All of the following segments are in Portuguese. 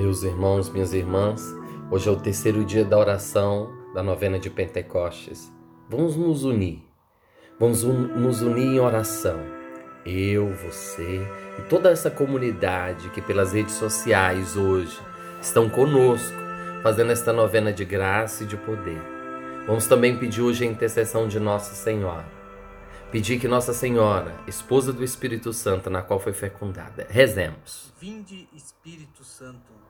Meus irmãos, minhas irmãs, hoje é o terceiro dia da oração da novena de Pentecostes. Vamos nos unir. Vamos un nos unir em oração. Eu, você e toda essa comunidade que pelas redes sociais hoje estão conosco, fazendo esta novena de graça e de poder. Vamos também pedir hoje a intercessão de Nossa Senhora. Pedir que Nossa Senhora, esposa do Espírito Santo, na qual foi fecundada, rezemos. Vinde, Espírito Santo,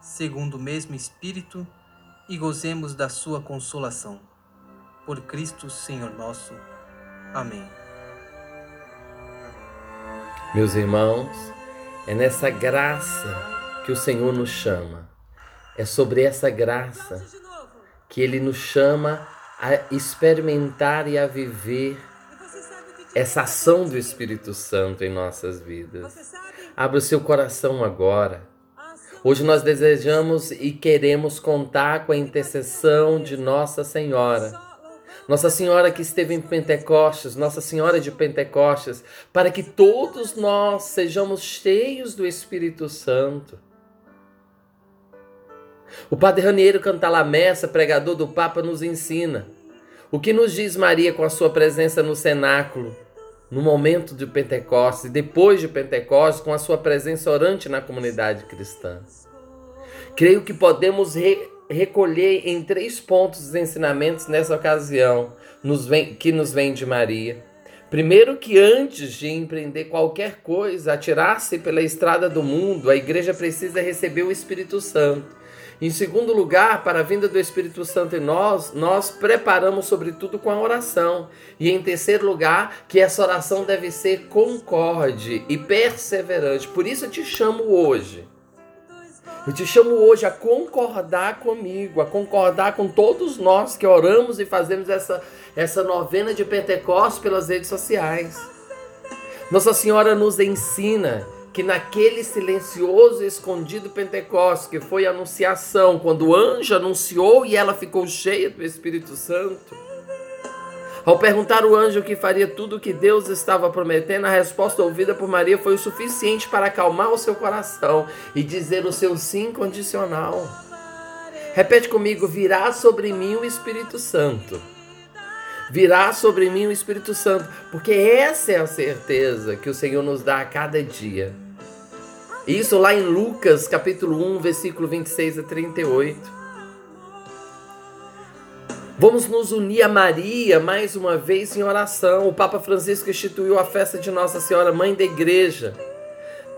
segundo o mesmo Espírito, e gozemos da sua consolação. Por Cristo Senhor nosso. Amém. Meus irmãos, é nessa graça que o Senhor nos chama. É sobre essa graça que Ele nos chama a experimentar e a viver essa ação do Espírito Santo em nossas vidas. Abra o seu coração agora. Hoje nós desejamos e queremos contar com a intercessão de Nossa Senhora nossa Senhora que esteve em Pentecostes, Nossa Senhora de Pentecostes, para que todos nós sejamos cheios do Espírito Santo. O Padre Raniero Cantalamessa, pregador do Papa, nos ensina. O que nos diz Maria com a sua presença no cenáculo, no momento de Pentecostes depois de Pentecostes, com a sua presença orante na comunidade cristã? Creio que podemos re recolher em três pontos os ensinamentos nessa ocasião nos vem, que nos vem de Maria. Primeiro, que antes de empreender qualquer coisa, atirar-se pela estrada do mundo, a igreja precisa receber o Espírito Santo. Em segundo lugar, para a vinda do Espírito Santo em nós, nós preparamos sobretudo com a oração. E em terceiro lugar, que essa oração deve ser concorde e perseverante. Por isso eu te chamo hoje eu te chamo hoje a concordar comigo, a concordar com todos nós que oramos e fazemos essa, essa novena de Pentecostes pelas redes sociais. Nossa Senhora nos ensina que naquele silencioso e escondido Pentecostes, que foi a anunciação, quando o anjo anunciou e ela ficou cheia do Espírito Santo, ao perguntar o anjo que faria tudo o que Deus estava prometendo, a resposta ouvida por Maria foi o suficiente para acalmar o seu coração e dizer o seu sim condicional. Repete comigo: virá sobre mim o Espírito Santo. Virá sobre mim o Espírito Santo, porque essa é a certeza que o Senhor nos dá a cada dia. Isso lá em Lucas, capítulo 1, versículo 26 a 38. Vamos nos unir a Maria mais uma vez em oração. O Papa Francisco instituiu a festa de Nossa Senhora, Mãe da Igreja.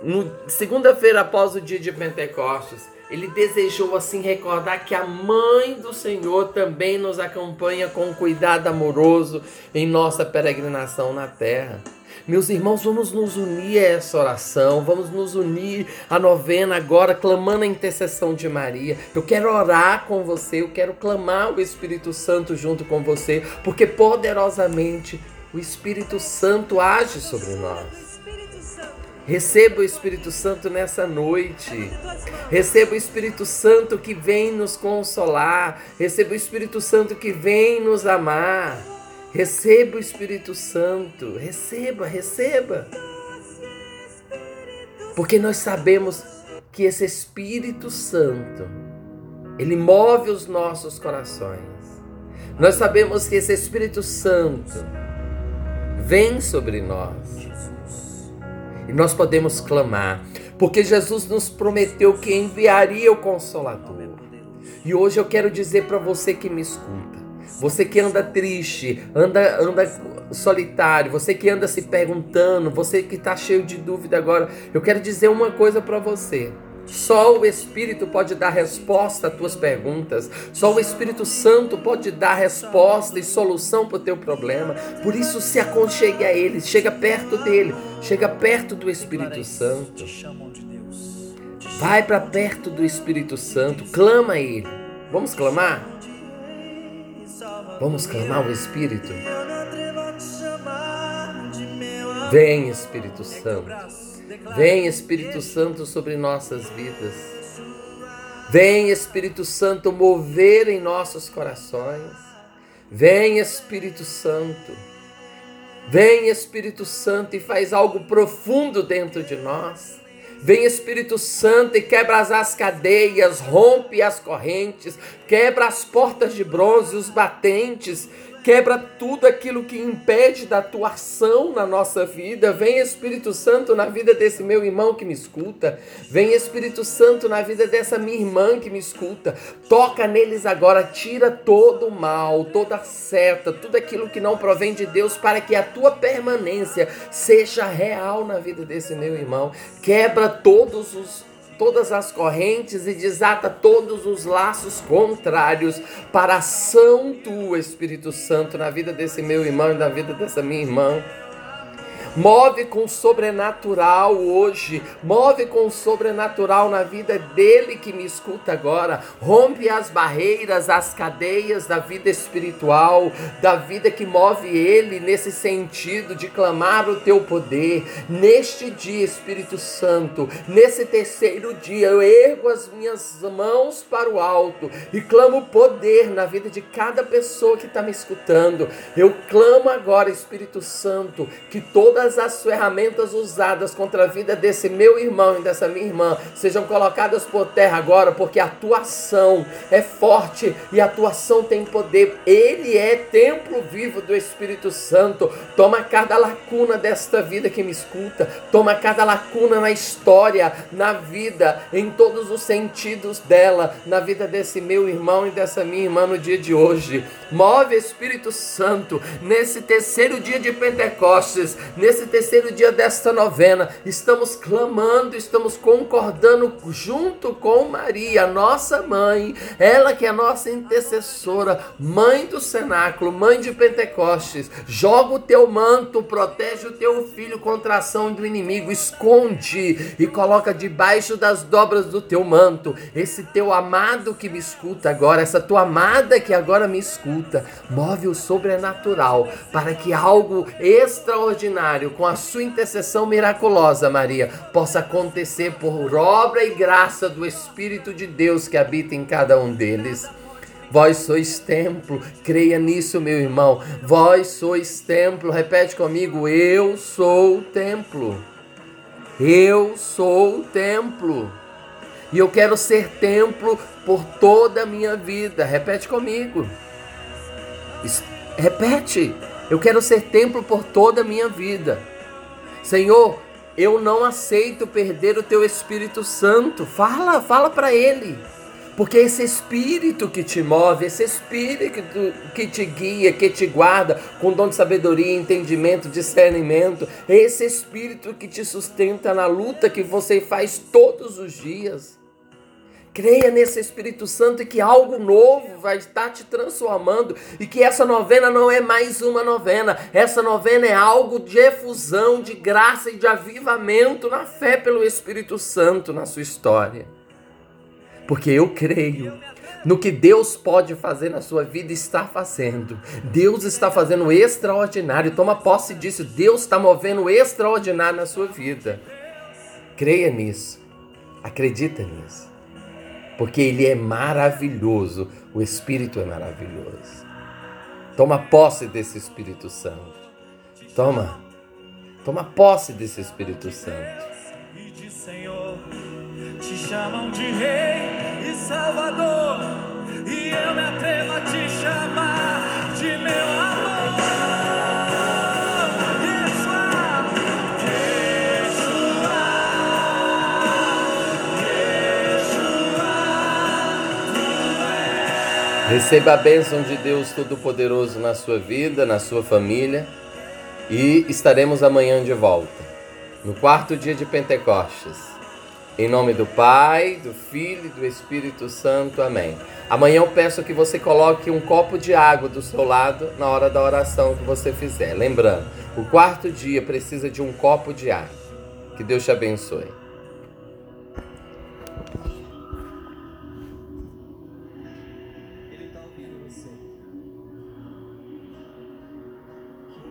No segunda-feira após o dia de Pentecostes, ele desejou assim recordar que a mãe do Senhor também nos acompanha com cuidado amoroso em nossa peregrinação na terra. Meus irmãos, vamos nos unir a essa oração, vamos nos unir à novena agora, clamando a intercessão de Maria. Eu quero orar com você, eu quero clamar o Espírito Santo junto com você, porque poderosamente o Espírito Santo age sobre nós. Receba o Espírito Santo nessa noite. Receba o Espírito Santo que vem nos consolar. Receba o Espírito Santo que vem nos amar. Receba o Espírito Santo, receba, receba. Porque nós sabemos que esse Espírito Santo, ele move os nossos corações. Nós sabemos que esse Espírito Santo vem sobre nós. E nós podemos clamar, porque Jesus nos prometeu que enviaria o Consolador. E hoje eu quero dizer para você que me escuta, você que anda triste, anda, anda solitário, você que anda se perguntando, você que está cheio de dúvida agora, eu quero dizer uma coisa para você. Só o Espírito pode dar resposta às tuas perguntas. Só o Espírito Santo pode dar resposta e solução para o teu problema. Por isso, se aconchegue a Ele, chega perto dele, chega perto do Espírito Santo. Vai para perto do Espírito Santo, clama a Ele. Vamos clamar? Vamos clamar o Espírito? Vem, Espírito Santo. Vem, Espírito Santo, sobre nossas vidas. Vem, Espírito Santo, mover em nossos corações. Vem, Espírito Santo. Vem, Espírito Santo, e faz algo profundo dentro de nós. Vem Espírito Santo e quebra as cadeias, rompe as correntes, quebra as portas de bronze, os batentes, quebra tudo aquilo que impede da atuação na nossa vida. Vem Espírito Santo na vida desse meu irmão que me escuta. Vem Espírito Santo na vida dessa minha irmã que me escuta. Toca neles agora, tira todo o mal, toda seta, tudo aquilo que não provém de Deus para que a tua permanência seja real na vida desse meu irmão. Quebra todos os todas as correntes e desata todos os laços contrários para a ação tua, Espírito Santo, na vida desse meu irmão e na vida dessa minha irmã. Move com o sobrenatural hoje. Move com o sobrenatural na vida dele que me escuta agora. Rompe as barreiras, as cadeias da vida espiritual, da vida que move ele nesse sentido de clamar o teu poder. Neste dia, Espírito Santo, nesse terceiro dia, eu ergo as minhas mãos para o alto e clamo poder na vida de cada pessoa que está me escutando. Eu clamo agora, Espírito Santo, que toda todas as ferramentas usadas contra a vida desse meu irmão e dessa minha irmã sejam colocadas por terra agora, porque a tua ação é forte e a tua ação tem poder. Ele é templo vivo do Espírito Santo. Toma cada lacuna desta vida que me escuta, toma cada lacuna na história, na vida, em todos os sentidos dela, na vida desse meu irmão e dessa minha irmã no dia de hoje. Move Espírito Santo nesse terceiro dia de Pentecostes, nesse terceiro dia desta novena, estamos clamando, estamos concordando junto com Maria, nossa mãe, ela que é nossa intercessora, mãe do cenáculo, mãe de Pentecostes. Joga o teu manto, protege o teu filho contra a ação do inimigo, esconde e coloca debaixo das dobras do teu manto esse teu amado que me escuta agora, essa tua amada que agora me escuta. Move o sobrenatural para que algo extraordinário com a sua intercessão miraculosa, Maria, possa acontecer por obra e graça do Espírito de Deus que habita em cada um deles. Vós sois templo, creia nisso, meu irmão. Vós sois templo, repete comigo: Eu sou templo. Eu sou templo. E eu quero ser templo por toda a minha vida. Repete comigo. Repete. Eu quero ser templo por toda a minha vida. Senhor, eu não aceito perder o teu Espírito Santo. Fala, fala para ele. Porque esse espírito que te move, esse espírito que te guia, que te guarda com dom de sabedoria, entendimento, discernimento, esse espírito que te sustenta na luta que você faz todos os dias. Creia nesse Espírito Santo e que algo novo vai estar te transformando e que essa novena não é mais uma novena. Essa novena é algo de efusão, de graça e de avivamento na fé pelo Espírito Santo na sua história. Porque eu creio no que Deus pode fazer na sua vida está fazendo. Deus está fazendo extraordinário. Toma posse disso. Deus está movendo extraordinário na sua vida. Creia nisso. Acredita nisso porque ele é maravilhoso, o Espírito é maravilhoso. Toma posse desse Espírito Santo. Toma, toma posse desse Espírito Santo. Senhor, te chamam de Rei e Salvador, e eu me atrevo a te chamar de meu amor. Receba a bênção de Deus Todo-Poderoso na sua vida, na sua família e estaremos amanhã de volta, no quarto dia de Pentecostes. Em nome do Pai, do Filho e do Espírito Santo. Amém. Amanhã eu peço que você coloque um copo de água do seu lado na hora da oração que você fizer. Lembrando, o quarto dia precisa de um copo de água. Que Deus te abençoe.